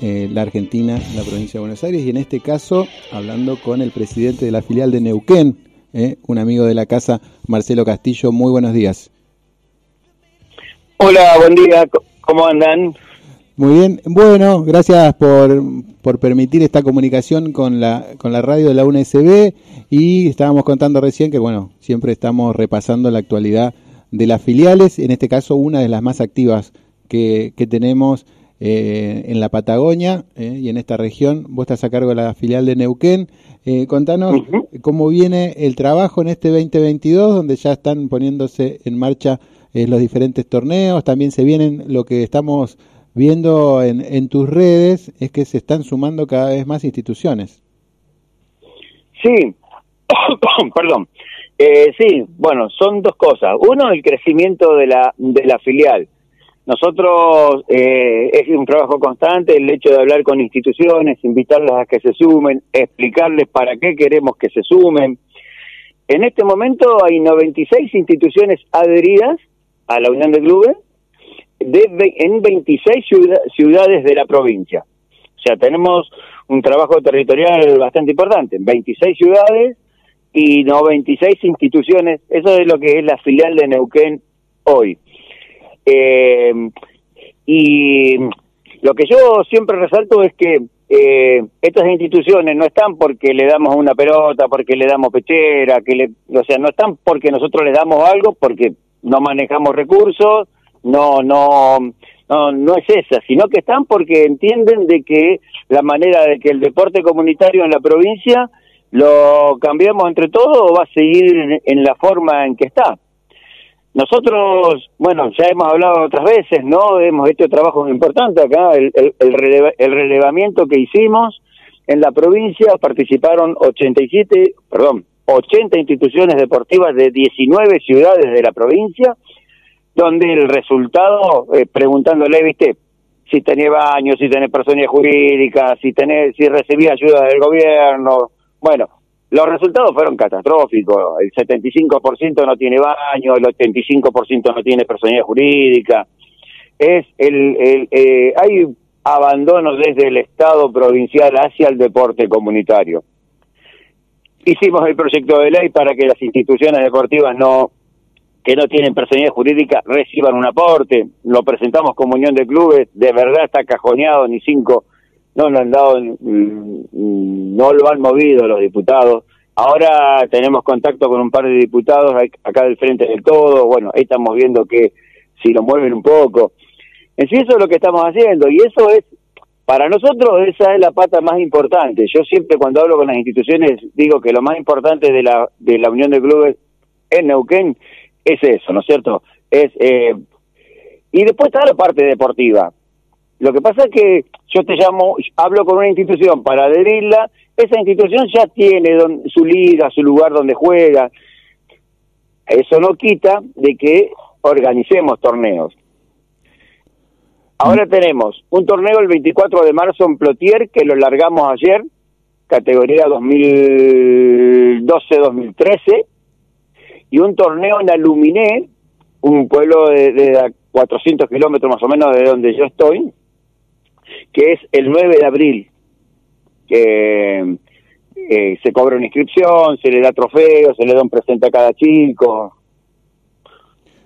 eh, la Argentina, la provincia de Buenos Aires, y en este caso hablando con el presidente de la filial de Neuquén, eh, un amigo de la casa, Marcelo Castillo. Muy buenos días. Hola, buen día, ¿cómo andan? Muy bien, bueno, gracias por, por permitir esta comunicación con la, con la radio de la UNSB y estábamos contando recién que, bueno, siempre estamos repasando la actualidad de las filiales, en este caso una de las más activas que, que tenemos eh, en la Patagonia eh, y en esta región. Vos estás a cargo de la filial de Neuquén. Eh, contanos cómo viene el trabajo en este 2022, donde ya están poniéndose en marcha los diferentes torneos. También se vienen lo que estamos viendo en, en tus redes, es que se están sumando cada vez más instituciones. Sí, perdón. sí, bueno, son dos cosas. Uno, el crecimiento de la, de la filial. Nosotros eh, es un trabajo constante el hecho de hablar con instituciones, invitarlas a que se sumen, explicarles para qué queremos que se sumen. En este momento hay 96 instituciones adheridas a la Unión de Clubes de, en 26 ciudades de la provincia. O sea, tenemos un trabajo territorial bastante importante, 26 ciudades y 96 instituciones. Eso es lo que es la filial de Neuquén hoy. Eh, y lo que yo siempre resalto es que eh, estas instituciones no están porque le damos una pelota, porque le damos pechera, que le, o sea, no están porque nosotros les damos algo, porque no manejamos recursos, no, no, no, no es esa, sino que están porque entienden de que la manera de que el deporte comunitario en la provincia lo cambiamos entre todos o va a seguir en la forma en que está. Nosotros, bueno, ya hemos hablado otras veces, ¿no? Hemos hecho trabajos importantes acá, el, el, relevamiento que hicimos en la provincia participaron 87, perdón, 80 instituciones deportivas de 19 ciudades de la provincia, donde el resultado, eh, preguntándole, viste, si tenía baño, si tenés personalidad jurídica, si tenés, si recibía ayuda del gobierno, bueno, los resultados fueron catastróficos. El 75% no tiene baño, el 85% no tiene personalidad jurídica. Es el, el eh, hay abandono desde el Estado provincial hacia el deporte comunitario. Hicimos el proyecto de ley para que las instituciones deportivas no que no tienen personalidad jurídica reciban un aporte. Lo presentamos como unión de clubes, de verdad está cajoneado, ni cinco no lo han dado, no lo han movido los diputados. Ahora tenemos contacto con un par de diputados acá del Frente del Todo, bueno, ahí estamos viendo que si lo mueven un poco. En sí eso es lo que estamos haciendo y eso es, para nosotros esa es la pata más importante. Yo siempre cuando hablo con las instituciones digo que lo más importante de la, de la Unión de Clubes en Neuquén es eso, ¿no es cierto? Es, eh, y después está la parte deportiva. Lo que pasa es que yo te llamo, hablo con una institución para adherirla, esa institución ya tiene su liga, su lugar donde juega. Eso no quita de que organicemos torneos. Ahora tenemos un torneo el 24 de marzo en Plotier, que lo largamos ayer, categoría 2012-2013, y un torneo en Aluminé, un pueblo de, de 400 kilómetros más o menos de donde yo estoy, que es el 9 de abril, que eh, se cobra una inscripción, se le da trofeo, se le da un presente a cada chico.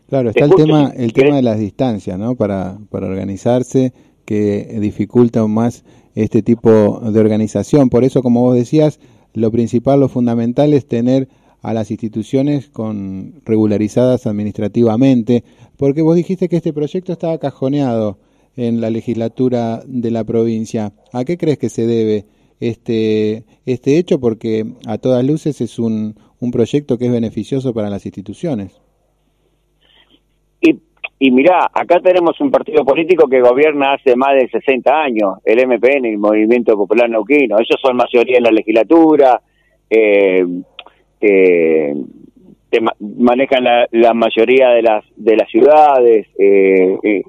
Claro, está el tema, el tema de las distancias, ¿no? Para, para organizarse, que dificulta aún más este tipo de organización. Por eso, como vos decías, lo principal, lo fundamental es tener a las instituciones con regularizadas administrativamente, porque vos dijiste que este proyecto estaba cajoneado en la legislatura de la provincia. ¿A qué crees que se debe este, este hecho? Porque a todas luces es un, un proyecto que es beneficioso para las instituciones. Y, y mirá, acá tenemos un partido político que gobierna hace más de 60 años, el MPN, el Movimiento Popular Neuquino. Ellos son mayoría en la legislatura, eh, eh, manejan la, la, mayoría de las de las ciudades eh,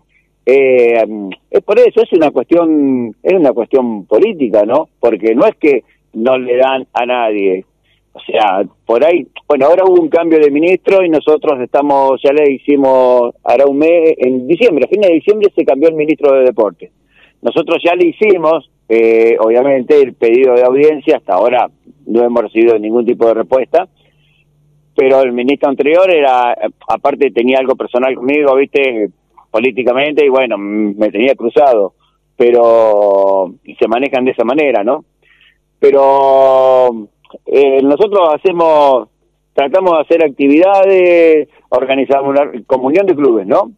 eh es por eso, es una cuestión, es una cuestión política, ¿no? Porque no es que no le dan a nadie. O sea, por ahí, bueno, ahora hubo un cambio de ministro y nosotros estamos, ya le hicimos, hará un mes, en diciembre, a fines de diciembre se cambió el ministro de Deporte. nosotros ya le hicimos, eh, obviamente, el pedido de audiencia, hasta ahora no hemos recibido ningún tipo de respuesta, pero el ministro anterior era, aparte tenía algo personal conmigo, viste, políticamente, y bueno, me tenía cruzado, pero se manejan de esa manera, ¿no? Pero eh, nosotros hacemos, tratamos de hacer actividades, organizamos una comunión de clubes, ¿no?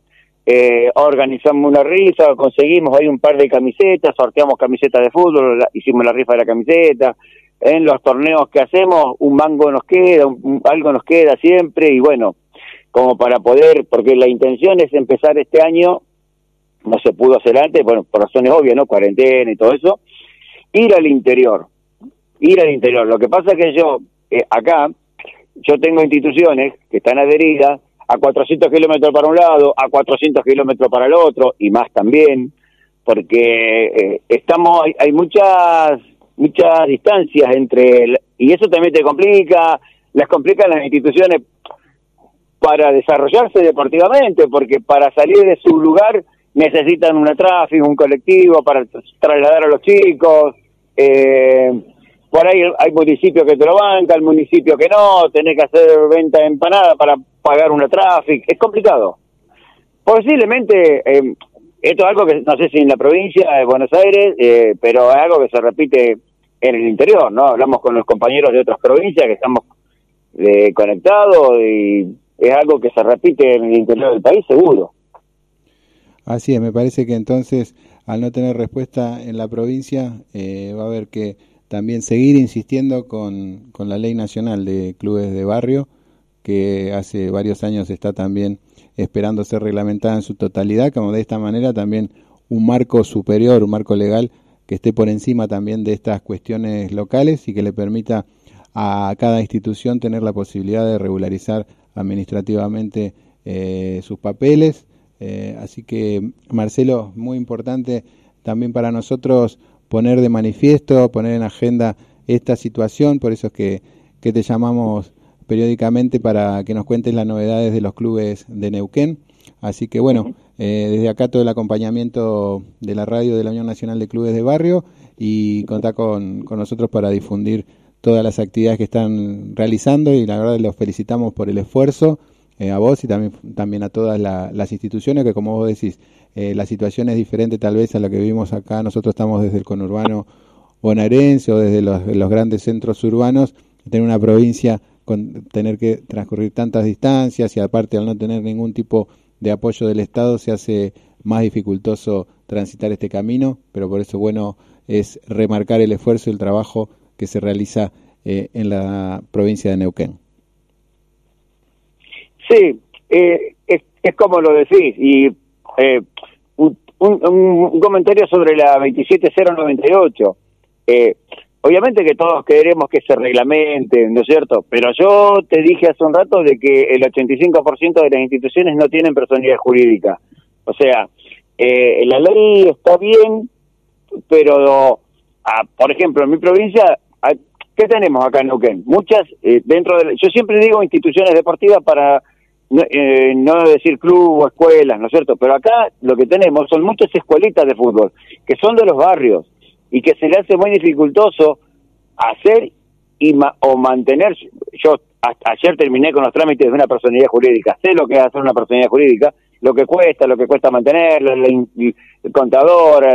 Eh, organizamos una rifa, conseguimos ahí un par de camisetas, sorteamos camisetas de fútbol, hicimos la rifa de la camiseta, en los torneos que hacemos un mango nos queda, algo nos queda siempre y bueno, como para poder, porque la intención es empezar este año, no se pudo hacer antes, bueno, por razones obvias, ¿no? Cuarentena y todo eso, ir al interior, ir al interior. Lo que pasa es que yo, eh, acá, yo tengo instituciones que están adheridas a 400 kilómetros para un lado, a 400 kilómetros para el otro, y más también, porque eh, estamos, hay, hay muchas muchas distancias entre y eso también te complica, las complican las instituciones para desarrollarse deportivamente, porque para salir de su lugar necesitan una tráfico, un colectivo para trasladar a los chicos. Eh, por ahí hay municipios que te lo bancan, municipio que no, tenés que hacer venta de empanada para pagar una tráfico, es complicado. Posiblemente eh, esto es algo que no sé si en la provincia de Buenos Aires, eh, pero es algo que se repite en el interior, ¿no? Hablamos con los compañeros de otras provincias que estamos eh, conectados y es algo que se repite en el interior del país, seguro. Así es, me parece que entonces, al no tener respuesta en la provincia, eh, va a haber que también seguir insistiendo con, con la ley nacional de clubes de barrio, que hace varios años está también esperando ser reglamentada en su totalidad, como de esta manera también un marco superior, un marco legal que esté por encima también de estas cuestiones locales y que le permita a cada institución tener la posibilidad de regularizar administrativamente eh, sus papeles. Eh, así que, Marcelo, muy importante también para nosotros poner de manifiesto, poner en agenda esta situación, por eso es que, que te llamamos periódicamente para que nos cuentes las novedades de los clubes de Neuquén. Así que bueno, eh, desde acá todo el acompañamiento de la radio de la Unión Nacional de Clubes de Barrio y contar con, nosotros para difundir todas las actividades que están realizando y la verdad los felicitamos por el esfuerzo eh, a vos y también, también a todas las instituciones que como vos decís, eh, la situación es diferente tal vez a la que vivimos acá, nosotros estamos desde el conurbano bonaerense o desde los, los grandes centros urbanos, tener una provincia con tener que transcurrir tantas distancias y aparte al no tener ningún tipo de apoyo del Estado se hace más dificultoso transitar este camino, pero por eso bueno es remarcar el esfuerzo y el trabajo que se realiza eh, en la provincia de Neuquén. Sí, eh, es, como lo decís, y eh, un, un, un, comentario sobre la 27098. Eh, Obviamente que todos queremos que se reglamente, ¿no es cierto? Pero yo te dije hace un rato de que el 85% de las instituciones no tienen personalidad jurídica. O sea, eh, la ley está bien, pero, ah, por ejemplo, en mi provincia, ¿qué tenemos acá en Neuquén? Muchas, eh, dentro de... Yo siempre digo instituciones deportivas para no, eh, no decir club o escuelas, ¿no es cierto? Pero acá lo que tenemos son muchas escuelitas de fútbol, que son de los barrios y que se le hace muy dificultoso hacer y o mantener. Yo ayer terminé con los trámites de una personalidad jurídica, sé lo que es hacer una personalidad jurídica, lo que cuesta, lo que cuesta mantenerla, el contador,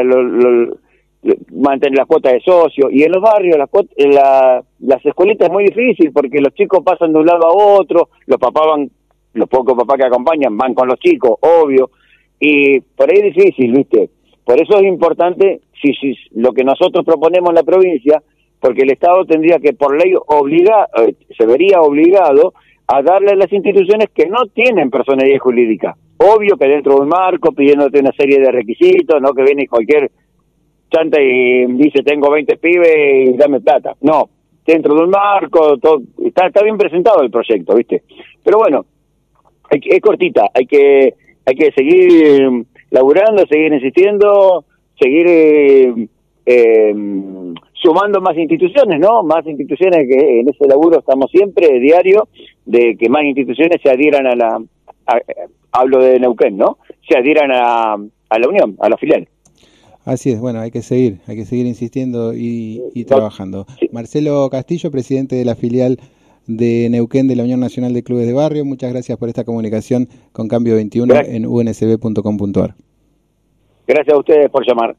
mantener las cuotas de socio. Y en los barrios, las, la, las escuelitas es muy difícil porque los chicos pasan de un lado a otro, los papás van, los pocos papás que acompañan van con los chicos, obvio, y por ahí es difícil, ¿viste? Por eso es importante si, si lo que nosotros proponemos en la provincia, porque el Estado tendría que por ley obliga, eh, se vería obligado a darle a las instituciones que no tienen personalidad jurídica. Obvio que dentro de un marco, pidiéndote una serie de requisitos, no que viene cualquier chanta y dice tengo 20 pibes y dame plata. No, dentro de un marco, está, está bien presentado el proyecto, ¿viste? Pero bueno, es cortita, hay que, hay que seguir laburando, seguir insistiendo, seguir eh, eh, sumando más instituciones, ¿no? Más instituciones que en ese laburo estamos siempre, diario, de que más instituciones se adhieran a la, hablo de Neuquén, ¿no? Se adhieran a, a la Unión, a la filial. Así es, bueno, hay que seguir, hay que seguir insistiendo y, trabajando. Marcelo Castillo, presidente de la filial de Neuquén de la Unión Nacional de Clubes de Barrio, muchas gracias por esta comunicación con Cambio 21 en unsb.com.ar. Gracias a ustedes por llamar.